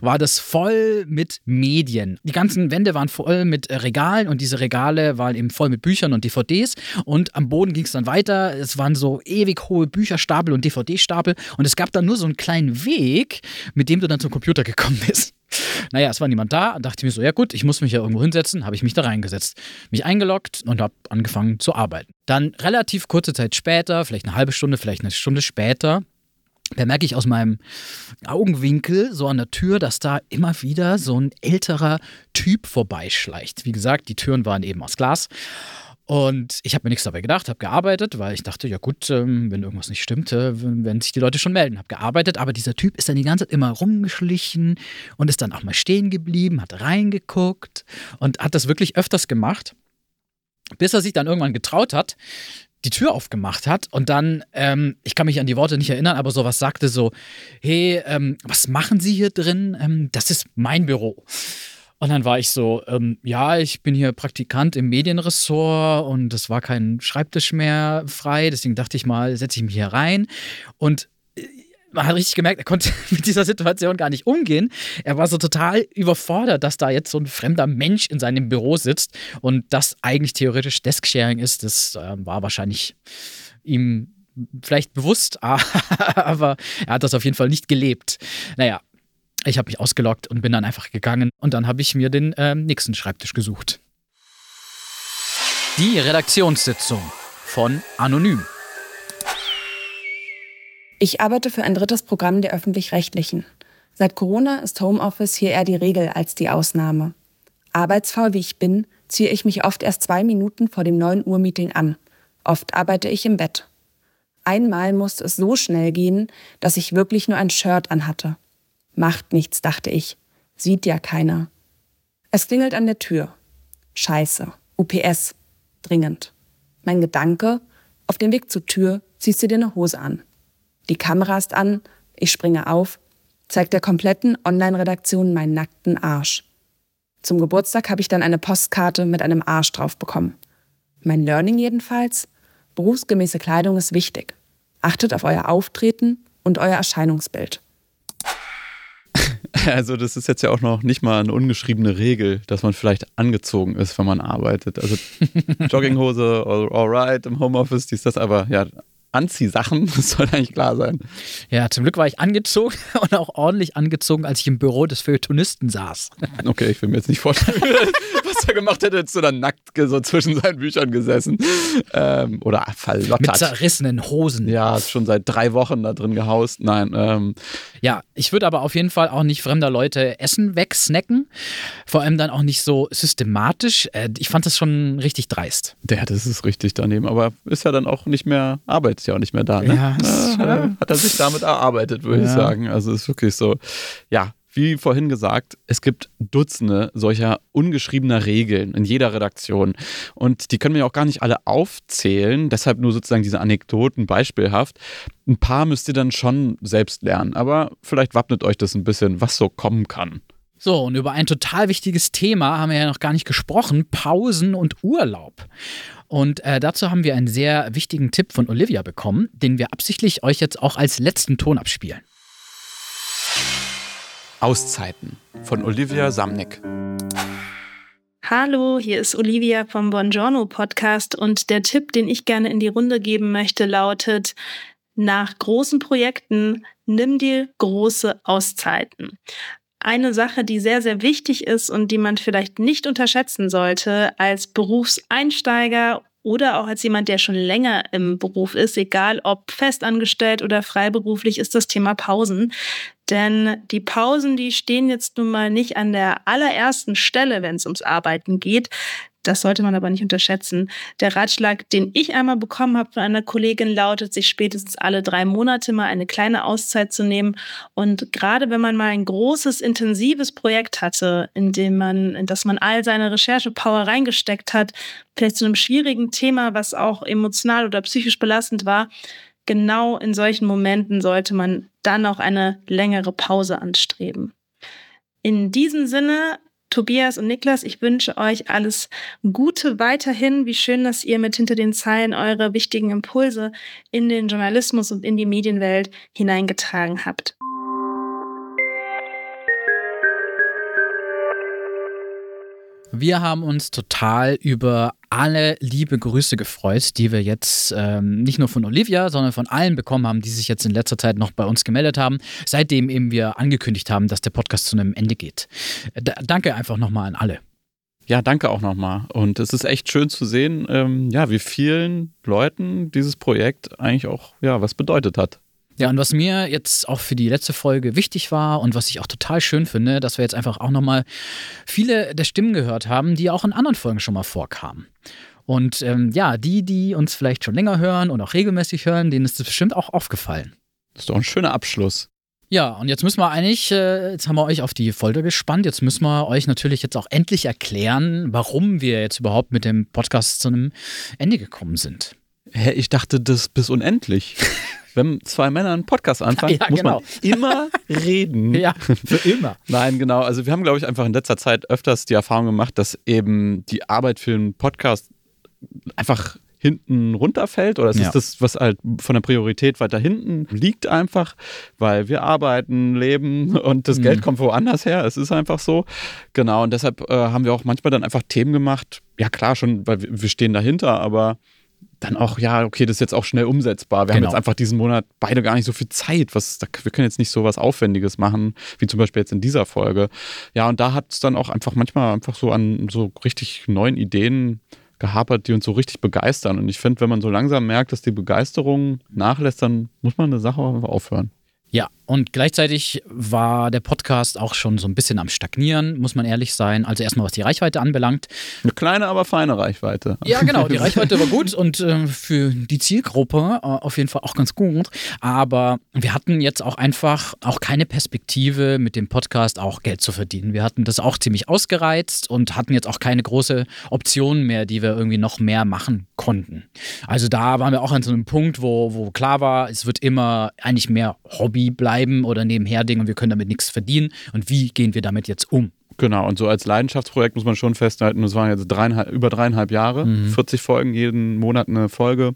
war das voll mit Medien. Die ganzen Wände waren voll mit Regalen und diese Regale waren eben voll mit Büchern und DVDs. Und am Boden ging es dann weiter. Es waren so ewig hohe Bücherstapel und DVD-Stapel. Und es gab dann nur so einen kleinen Weg, mit dem du dann zum Computer gekommen bist. (laughs) Naja, es war niemand da. Dachte mir so, ja gut, ich muss mich ja irgendwo hinsetzen. Habe ich mich da reingesetzt. Mich eingeloggt und habe angefangen zu arbeiten. Dann relativ kurze Zeit später, vielleicht eine halbe Stunde, vielleicht eine Stunde später, da merke ich aus meinem Augenwinkel so an der Tür, dass da immer wieder so ein älterer Typ vorbeischleicht. Wie gesagt, die Türen waren eben aus Glas. Und ich habe mir nichts dabei gedacht, habe gearbeitet, weil ich dachte, ja gut, ähm, wenn irgendwas nicht stimmte, werden sich die Leute schon melden. Habe gearbeitet, aber dieser Typ ist dann die ganze Zeit immer rumgeschlichen und ist dann auch mal stehen geblieben, hat reingeguckt und hat das wirklich öfters gemacht, bis er sich dann irgendwann getraut hat, die Tür aufgemacht hat und dann, ähm, ich kann mich an die Worte nicht erinnern, aber sowas sagte so, hey, ähm, was machen Sie hier drin? Ähm, das ist mein Büro. Und dann war ich so, ähm, ja, ich bin hier Praktikant im Medienressort und es war kein Schreibtisch mehr frei, deswegen dachte ich mal, setze ich mich hier rein. Und man hat richtig gemerkt, er konnte (laughs) mit dieser Situation gar nicht umgehen. Er war so total überfordert, dass da jetzt so ein fremder Mensch in seinem Büro sitzt und das eigentlich theoretisch Desk-Sharing ist. Das äh, war wahrscheinlich ihm vielleicht bewusst, (laughs) aber er hat das auf jeden Fall nicht gelebt. Naja, ich habe mich ausgelockt und bin dann einfach gegangen und dann habe ich mir den äh, nächsten Schreibtisch gesucht. Die Redaktionssitzung von Anonym. Ich arbeite für ein drittes Programm der öffentlich-rechtlichen. Seit Corona ist Homeoffice hier eher die Regel als die Ausnahme. Arbeitsfaul wie ich bin, ziehe ich mich oft erst zwei Minuten vor dem 9 Uhr Meeting an. Oft arbeite ich im Bett. Einmal musste es so schnell gehen, dass ich wirklich nur ein Shirt anhatte. Macht nichts, dachte ich. Sieht ja keiner. Es klingelt an der Tür. Scheiße. UPS. Dringend. Mein Gedanke, auf dem Weg zur Tür ziehst du dir eine Hose an. Die Kamera ist an, ich springe auf, zeigt der kompletten Online-Redaktion meinen nackten Arsch. Zum Geburtstag habe ich dann eine Postkarte mit einem Arsch drauf bekommen. Mein Learning jedenfalls, berufsgemäße Kleidung ist wichtig. Achtet auf euer Auftreten und euer Erscheinungsbild. (laughs) Also das ist jetzt ja auch noch nicht mal eine ungeschriebene Regel, dass man vielleicht angezogen ist, wenn man arbeitet. Also (laughs) Jogginghose, all, all right, im Homeoffice, dies, das, aber ja, Anziehsachen, (laughs) das soll eigentlich klar sein. Ja, zum Glück war ich angezogen (laughs) und auch ordentlich angezogen, als ich im Büro des Feuilletonisten saß. Okay, ich will mir jetzt nicht vorstellen, was er gemacht hätte, jetzt so dann nackt so zwischen seinen Büchern gesessen. Ähm, oder verlottert. Mit zerrissenen Hosen. Ja, schon seit drei Wochen da drin gehaust. Nein. Ähm. Ja, ich würde aber auf jeden Fall auch nicht fremder Leute Essen wegsnacken. Vor allem dann auch nicht so systematisch. Äh, ich fand das schon richtig dreist. Ja, das ist richtig daneben. Aber ist ja dann auch nicht mehr Arbeit ist ja auch nicht mehr da. Ne? Ja, äh, hat er sich damit erarbeitet, würde ja. ich sagen. Also ist wirklich so, ja, wie vorhin gesagt, es gibt Dutzende solcher ungeschriebener Regeln in jeder Redaktion. Und die können wir auch gar nicht alle aufzählen, deshalb nur sozusagen diese Anekdoten beispielhaft. Ein paar müsst ihr dann schon selbst lernen, aber vielleicht wappnet euch das ein bisschen, was so kommen kann. So, und über ein total wichtiges Thema haben wir ja noch gar nicht gesprochen: Pausen und Urlaub. Und äh, dazu haben wir einen sehr wichtigen Tipp von Olivia bekommen, den wir absichtlich euch jetzt auch als letzten Ton abspielen. Auszeiten von Olivia Samnick. Hallo, hier ist Olivia vom Buongiorno Podcast und der Tipp, den ich gerne in die Runde geben möchte, lautet, nach großen Projekten nimm dir große Auszeiten. Eine Sache, die sehr, sehr wichtig ist und die man vielleicht nicht unterschätzen sollte als Berufseinsteiger oder auch als jemand, der schon länger im Beruf ist, egal ob festangestellt oder freiberuflich, ist das Thema Pausen. Denn die Pausen, die stehen jetzt nun mal nicht an der allerersten Stelle, wenn es ums Arbeiten geht. Das sollte man aber nicht unterschätzen. Der Ratschlag, den ich einmal bekommen habe von einer Kollegin, lautet, sich spätestens alle drei Monate mal eine kleine Auszeit zu nehmen. Und gerade wenn man mal ein großes, intensives Projekt hatte, in dem man, in das man all seine Recherchepower reingesteckt hat, vielleicht zu einem schwierigen Thema, was auch emotional oder psychisch belastend war, genau in solchen Momenten sollte man dann auch eine längere Pause anstreben. In diesem Sinne Tobias und Niklas, ich wünsche euch alles Gute weiterhin. Wie schön, dass ihr mit hinter den Zeilen eure wichtigen Impulse in den Journalismus und in die Medienwelt hineingetragen habt. Wir haben uns total über alle liebe Grüße gefreut, die wir jetzt ähm, nicht nur von Olivia, sondern von allen bekommen haben, die sich jetzt in letzter Zeit noch bei uns gemeldet haben, seitdem eben wir angekündigt haben, dass der Podcast zu einem Ende geht. D danke einfach nochmal an alle. Ja, danke auch nochmal. Und es ist echt schön zu sehen, ähm, ja, wie vielen Leuten dieses Projekt eigentlich auch ja, was bedeutet hat. Ja, und was mir jetzt auch für die letzte Folge wichtig war und was ich auch total schön finde, dass wir jetzt einfach auch nochmal viele der Stimmen gehört haben, die auch in anderen Folgen schon mal vorkamen. Und ähm, ja, die, die uns vielleicht schon länger hören und auch regelmäßig hören, denen ist das bestimmt auch aufgefallen. Das ist doch ein schöner Abschluss. Ja, und jetzt müssen wir eigentlich, äh, jetzt haben wir euch auf die Folter gespannt, jetzt müssen wir euch natürlich jetzt auch endlich erklären, warum wir jetzt überhaupt mit dem Podcast zu einem Ende gekommen sind. Hä, ich dachte das bis unendlich. (laughs) wenn zwei Männer einen Podcast anfangen, ja, muss genau. man (laughs) immer reden. Ja, für immer. (laughs) Nein, genau. Also wir haben, glaube ich, einfach in letzter Zeit öfters die Erfahrung gemacht, dass eben die Arbeit für einen Podcast einfach hinten runterfällt oder es ja. ist das, was halt von der Priorität weiter hinten liegt einfach, weil wir arbeiten, leben und das mhm. Geld kommt woanders her. Es ist einfach so. Genau, und deshalb äh, haben wir auch manchmal dann einfach Themen gemacht. Ja, klar, schon, weil wir stehen dahinter, aber dann auch, ja, okay, das ist jetzt auch schnell umsetzbar. Wir genau. haben jetzt einfach diesen Monat beide gar nicht so viel Zeit. Was, wir können jetzt nicht so was Aufwendiges machen, wie zum Beispiel jetzt in dieser Folge. Ja, und da hat es dann auch einfach manchmal einfach so an so richtig neuen Ideen gehapert, die uns so richtig begeistern. Und ich finde, wenn man so langsam merkt, dass die Begeisterung nachlässt, dann muss man eine Sache auch einfach aufhören. Ja, und gleichzeitig war der Podcast auch schon so ein bisschen am Stagnieren, muss man ehrlich sein. Also erstmal, was die Reichweite anbelangt. Eine kleine, aber feine Reichweite. Ja, genau. Die (laughs) Reichweite war gut und äh, für die Zielgruppe äh, auf jeden Fall auch ganz gut. Aber wir hatten jetzt auch einfach auch keine Perspektive, mit dem Podcast auch Geld zu verdienen. Wir hatten das auch ziemlich ausgereizt und hatten jetzt auch keine große Option mehr, die wir irgendwie noch mehr machen konnten. Also da waren wir auch an so einem Punkt, wo, wo klar war, es wird immer eigentlich mehr Hobby bleiben bleiben oder nebenher Ding und wir können damit nichts verdienen. Und wie gehen wir damit jetzt um? Genau, und so als Leidenschaftsprojekt muss man schon festhalten, das waren jetzt dreieinhalb, über dreieinhalb Jahre, mhm. 40 Folgen, jeden Monat eine Folge.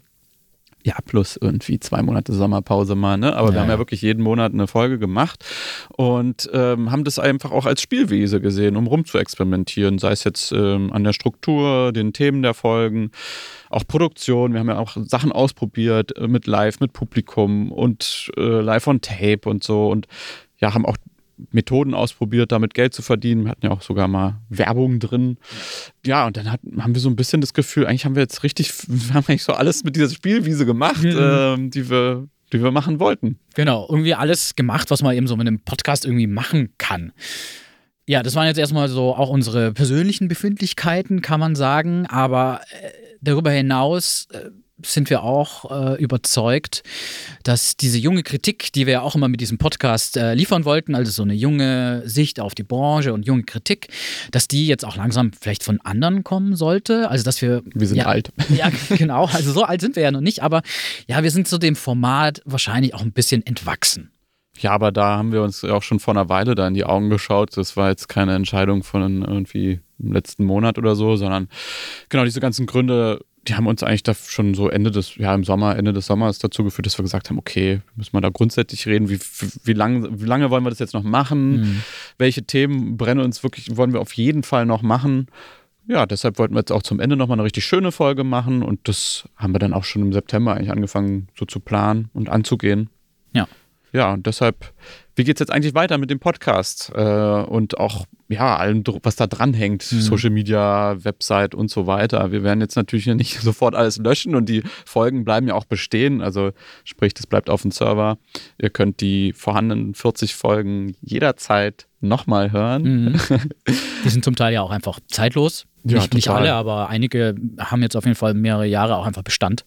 Ja, plus irgendwie zwei Monate Sommerpause mal, ne? Aber ja, wir haben ja wirklich jeden Monat eine Folge gemacht und ähm, haben das einfach auch als Spielwiese gesehen, um rumzuexperimentieren, sei es jetzt ähm, an der Struktur, den Themen der Folgen, auch Produktion. Wir haben ja auch Sachen ausprobiert äh, mit Live, mit Publikum und äh, Live on Tape und so und ja, haben auch Methoden ausprobiert, damit Geld zu verdienen. Wir hatten ja auch sogar mal Werbung drin. Ja, und dann hat, haben wir so ein bisschen das Gefühl, eigentlich haben wir jetzt richtig, wir haben eigentlich so alles mit dieser Spielwiese gemacht, mhm. äh, die wir die wir machen wollten. Genau, irgendwie alles gemacht, was man eben so mit einem Podcast irgendwie machen kann. Ja, das waren jetzt erstmal so auch unsere persönlichen Befindlichkeiten, kann man sagen. Aber äh, darüber hinaus äh, sind wir auch äh, überzeugt, dass diese junge Kritik, die wir ja auch immer mit diesem Podcast äh, liefern wollten, also so eine junge Sicht auf die Branche und junge Kritik, dass die jetzt auch langsam vielleicht von anderen kommen sollte. Also dass wir. Wir sind ja, alt. (laughs) Ja, genau. Also so alt sind wir ja noch nicht, aber ja, wir sind zu dem Format wahrscheinlich auch ein bisschen entwachsen. Ja, aber da haben wir uns auch schon vor einer Weile da in die Augen geschaut. Das war jetzt keine Entscheidung von irgendwie im letzten Monat oder so, sondern genau diese ganzen Gründe die haben uns eigentlich da schon so Ende des, ja, im Sommer, Ende des Sommers dazu geführt, dass wir gesagt haben, okay, müssen wir da grundsätzlich reden, wie, wie, lang, wie lange wollen wir das jetzt noch machen? Mhm. Welche Themen brennen uns wirklich, wollen wir auf jeden Fall noch machen? ja, deshalb wollten wir jetzt auch zum Ende nochmal eine richtig schöne Folge machen und das haben wir dann auch schon im September eigentlich angefangen so zu planen und anzugehen. Ja. Ja, und deshalb, wie geht es jetzt eigentlich weiter mit dem Podcast äh, und auch, ja, allem, was da dranhängt, mhm. Social Media, Website und so weiter. Wir werden jetzt natürlich nicht (laughs) sofort alles löschen und die Folgen bleiben ja auch bestehen. Also sprich, das bleibt auf dem Server. Ihr könnt die vorhandenen 40 Folgen jederzeit nochmal hören. Mhm. (laughs) Die sind zum Teil ja auch einfach zeitlos. Ja, nicht, nicht alle, aber einige haben jetzt auf jeden Fall mehrere Jahre auch einfach Bestand.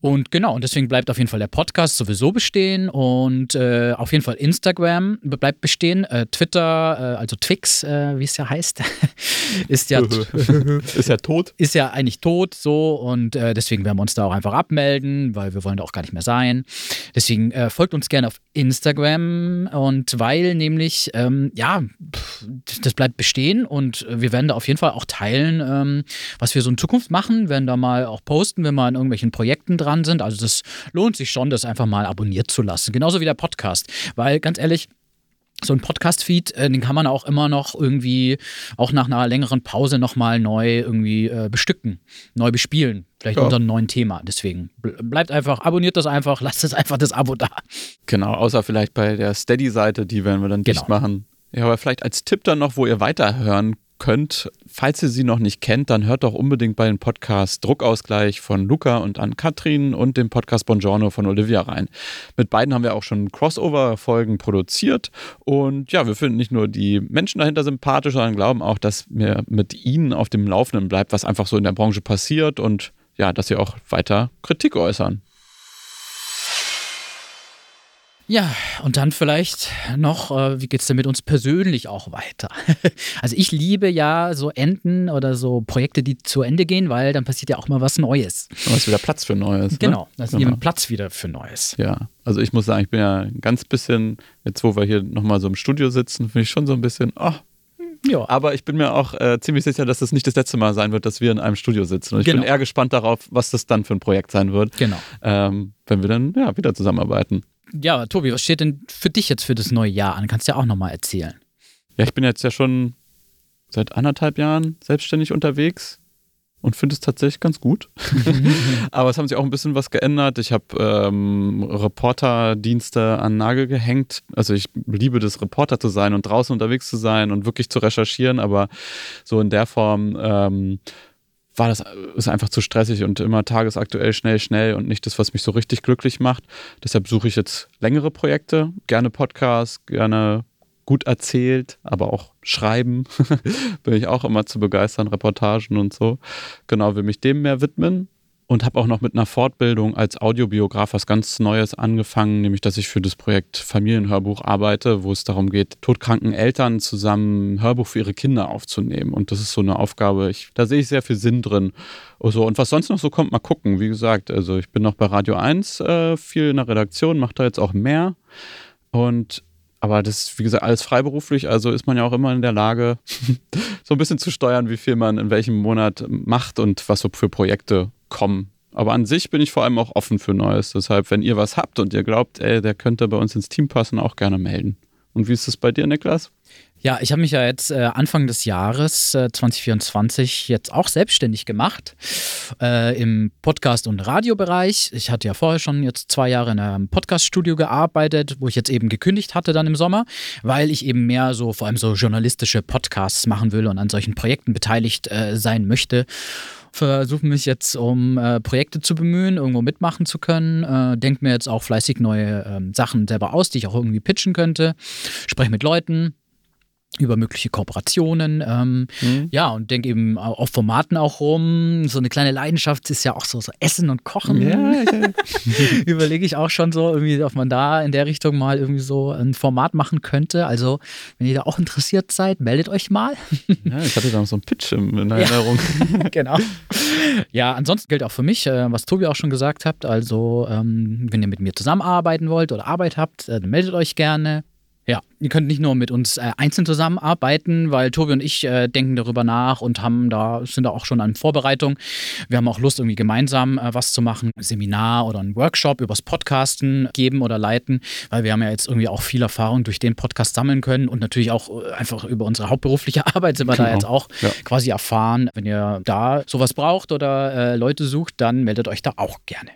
Und genau, und deswegen bleibt auf jeden Fall der Podcast sowieso bestehen und äh, auf jeden Fall Instagram bleibt bestehen. Äh, Twitter, äh, also Twix, äh, wie es ja heißt, (laughs) ist ja (laughs) ist ja tot. Ist ja eigentlich tot so und äh, deswegen werden wir uns da auch einfach abmelden, weil wir wollen da auch gar nicht mehr sein. Deswegen äh, folgt uns gerne auf Instagram und weil nämlich, ähm, ja, das bleibt bestehen und wir werden da auf jeden Fall auch teilen, ähm, was wir so in Zukunft machen, werden da mal auch posten, wenn wir an irgendwelchen Projekten dran dran sind. Also das lohnt sich schon, das einfach mal abonniert zu lassen. Genauso wie der Podcast. Weil ganz ehrlich, so ein Podcast-Feed, äh, den kann man auch immer noch irgendwie, auch nach einer längeren Pause nochmal neu irgendwie äh, bestücken, neu bespielen. Vielleicht ja. unter einem neuen Thema. Deswegen bleibt einfach, abonniert das einfach, lasst es einfach das Abo da. Genau, außer vielleicht bei der Steady-Seite, die werden wir dann genau. dicht machen. Ja, aber vielleicht als Tipp dann noch, wo ihr weiterhören könnt. Falls ihr sie noch nicht kennt, dann hört doch unbedingt bei dem Podcast Druckausgleich von Luca und an Katrin und dem Podcast Bongiorno von Olivia rein. Mit beiden haben wir auch schon Crossover-Folgen produziert und ja, wir finden nicht nur die Menschen dahinter sympathisch, sondern glauben auch, dass mir mit ihnen auf dem Laufenden bleibt, was einfach so in der Branche passiert und ja, dass sie auch weiter Kritik äußern. Ja, und dann vielleicht noch, äh, wie geht es denn mit uns persönlich auch weiter? (laughs) also ich liebe ja so Enden oder so Projekte, die zu Ende gehen, weil dann passiert ja auch mal was Neues. Da ist wieder Platz für Neues. Ne? Genau, da ist genau. eben Platz wieder für Neues. Ja, also ich muss sagen, ich bin ja ein ganz bisschen, jetzt wo wir hier nochmal so im Studio sitzen, finde ich schon so ein bisschen, oh, ja. Aber ich bin mir auch äh, ziemlich sicher, dass das nicht das letzte Mal sein wird, dass wir in einem Studio sitzen. Und ich genau. bin eher gespannt darauf, was das dann für ein Projekt sein wird. Genau. Ähm, wenn wir dann ja, wieder zusammenarbeiten. Ja, Tobi, was steht denn für dich jetzt für das neue Jahr an? Kannst du ja auch nochmal erzählen. Ja, ich bin jetzt ja schon seit anderthalb Jahren selbstständig unterwegs und finde es tatsächlich ganz gut. (laughs) Aber es haben sich auch ein bisschen was geändert. Ich habe ähm, Reporterdienste an Nagel gehängt. Also ich liebe das, Reporter zu sein und draußen unterwegs zu sein und wirklich zu recherchieren, aber so in der Form ähm, war das ist einfach zu stressig und immer tagesaktuell schnell, schnell und nicht das, was mich so richtig glücklich macht. Deshalb suche ich jetzt längere Projekte, gerne Podcasts, gerne gut erzählt, aber auch schreiben. (laughs) Bin ich auch immer zu begeistern, Reportagen und so. Genau, will mich dem mehr widmen und habe auch noch mit einer Fortbildung als Audiobiograf was ganz Neues angefangen, nämlich dass ich für das Projekt Familienhörbuch arbeite, wo es darum geht, todkranken Eltern zusammen ein Hörbuch für ihre Kinder aufzunehmen. Und das ist so eine Aufgabe, ich, da sehe ich sehr viel Sinn drin. Also, und was sonst noch so kommt, mal gucken. Wie gesagt, also ich bin noch bei Radio 1 äh, viel in der Redaktion, mache da jetzt auch mehr. Und aber das, wie gesagt, alles freiberuflich, also ist man ja auch immer in der Lage, (laughs) so ein bisschen zu steuern, wie viel man in welchem Monat macht und was so für Projekte kommen. Aber an sich bin ich vor allem auch offen für Neues. Deshalb, wenn ihr was habt und ihr glaubt, ey, der könnte bei uns ins Team passen, auch gerne melden. Und wie ist es bei dir, Niklas? Ja, ich habe mich ja jetzt äh, Anfang des Jahres äh, 2024 jetzt auch selbstständig gemacht äh, im Podcast- und Radiobereich. Ich hatte ja vorher schon jetzt zwei Jahre in einem Podcaststudio gearbeitet, wo ich jetzt eben gekündigt hatte dann im Sommer, weil ich eben mehr so vor allem so journalistische Podcasts machen will und an solchen Projekten beteiligt äh, sein möchte versuche mich jetzt um äh, Projekte zu bemühen, irgendwo mitmachen zu können. Äh, Denke mir jetzt auch fleißig neue äh, Sachen selber aus, die ich auch irgendwie pitchen könnte. Spreche mit Leuten, über mögliche Kooperationen. Ähm, mhm. Ja, und denke eben auf Formaten auch rum. So eine kleine Leidenschaft ist ja auch so, so Essen und Kochen. Ja, ja. (laughs) Überlege ich auch schon so, irgendwie, ob man da in der Richtung mal irgendwie so ein Format machen könnte. Also, wenn ihr da auch interessiert seid, meldet euch mal. ja, ich hatte da noch so einen Pitch in Erinnerung. (laughs) genau. Ja, ansonsten gilt auch für mich, äh, was Tobi auch schon gesagt hat. Also, ähm, wenn ihr mit mir zusammenarbeiten wollt oder Arbeit habt, äh, meldet euch gerne Ja, ihr könnt nicht nur mit uns äh, einzeln zusammenarbeiten, weil Tobi und ich äh, denken darüber nach und haben da, sind da auch schon an Vorbereitung. Wir haben auch Lust, irgendwie gemeinsam äh, was zu machen, ein Seminar oder ein Workshop übers Podcasten geben oder leiten, weil wir haben ja jetzt irgendwie auch viel Erfahrung durch den Podcast sammeln können und natürlich auch äh, einfach über unsere hauptberufliche (laughs) Arbeit sind wir genau. da jetzt auch ja. quasi erfahren. Wenn ihr da sowas braucht oder äh, Leute sucht, dann meldet euch da auch gerne.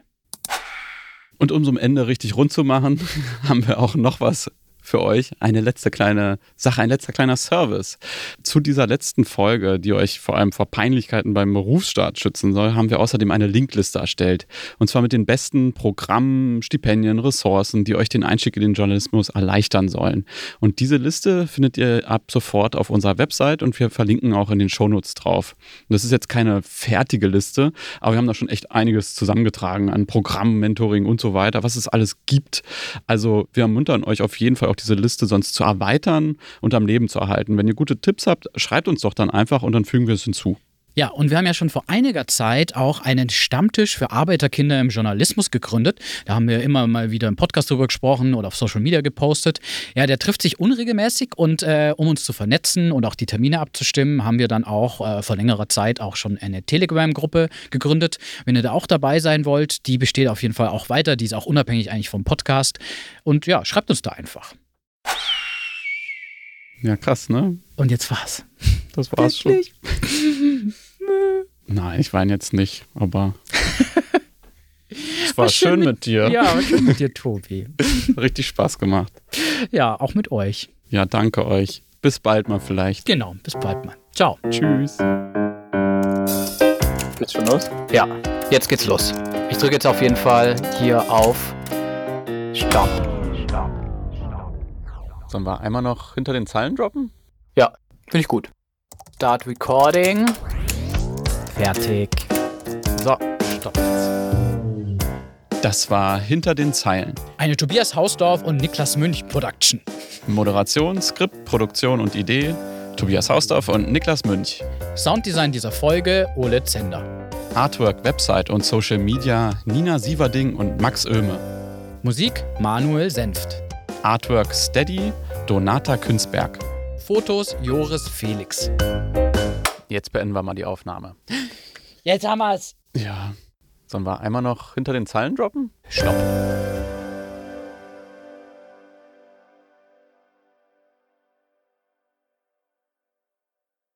Und um zum Ende richtig rund zu machen, (laughs) haben wir auch noch was für euch eine letzte kleine Sache, ein letzter kleiner Service. Zu dieser letzten Folge, die euch vor allem vor Peinlichkeiten beim Berufsstart schützen soll, haben wir außerdem eine Linkliste erstellt. Und zwar mit den besten Programmen, Stipendien, Ressourcen, die euch den Einstieg in den Journalismus erleichtern sollen. Und diese Liste findet ihr ab sofort auf unserer Website und wir verlinken auch in den Shownotes drauf. Und das ist jetzt keine fertige Liste, aber wir haben da schon echt einiges zusammengetragen an Programmen, Mentoring und so weiter, was es alles gibt. Also wir ermuntern euch auf jeden Fall auch diese Liste sonst zu erweitern und am Leben zu erhalten. Wenn ihr gute Tipps habt, schreibt uns doch dann einfach und dann fügen wir es hinzu. Ja, und wir haben ja schon vor einiger Zeit auch einen Stammtisch für Arbeiterkinder im Journalismus gegründet. Da haben wir immer mal wieder im Podcast drüber gesprochen oder auf Social Media gepostet. Ja, der trifft sich unregelmäßig und äh, um uns zu vernetzen und auch die Termine abzustimmen, haben wir dann auch äh, vor längerer Zeit auch schon eine Telegram-Gruppe gegründet. Wenn ihr da auch dabei sein wollt, die besteht auf jeden Fall auch weiter. Die ist auch unabhängig eigentlich vom Podcast. Und ja, schreibt uns da einfach. Ja, krass, ne? Und jetzt war's. Das war's Wirklich? schon. (laughs) Nein, ich weine jetzt nicht, aber es war, war schön, mit, mit dir. Ja, war schön mit dir, Tobi. (laughs) Richtig Spaß gemacht. Ja, auch mit euch. Ja, danke euch. Bis bald mal vielleicht. Genau, bis bald mal. Ciao. Tschüss. Geht's schon los? Ja, jetzt geht's los. Ich drücke jetzt auf jeden Fall hier auf Stopp. Sollen wir einmal noch hinter den Zeilen droppen? Ja, finde ich gut. Start Recording. Fertig. So, stopp Das war Hinter den Zeilen. Eine Tobias Hausdorf und Niklas Münch Production. Moderation, Skript, Produktion und Idee Tobias Hausdorf und Niklas Münch. Sounddesign dieser Folge Ole Zender. Artwork, Website und Social Media Nina Sieverding und Max Oehme. Musik Manuel Senft. Artwork Steady, Donata Künzberg. Fotos Joris Felix. Jetzt beenden wir mal die Aufnahme. Jetzt haben wir es. Ja. Sollen wir einmal noch hinter den Zeilen droppen? Stopp.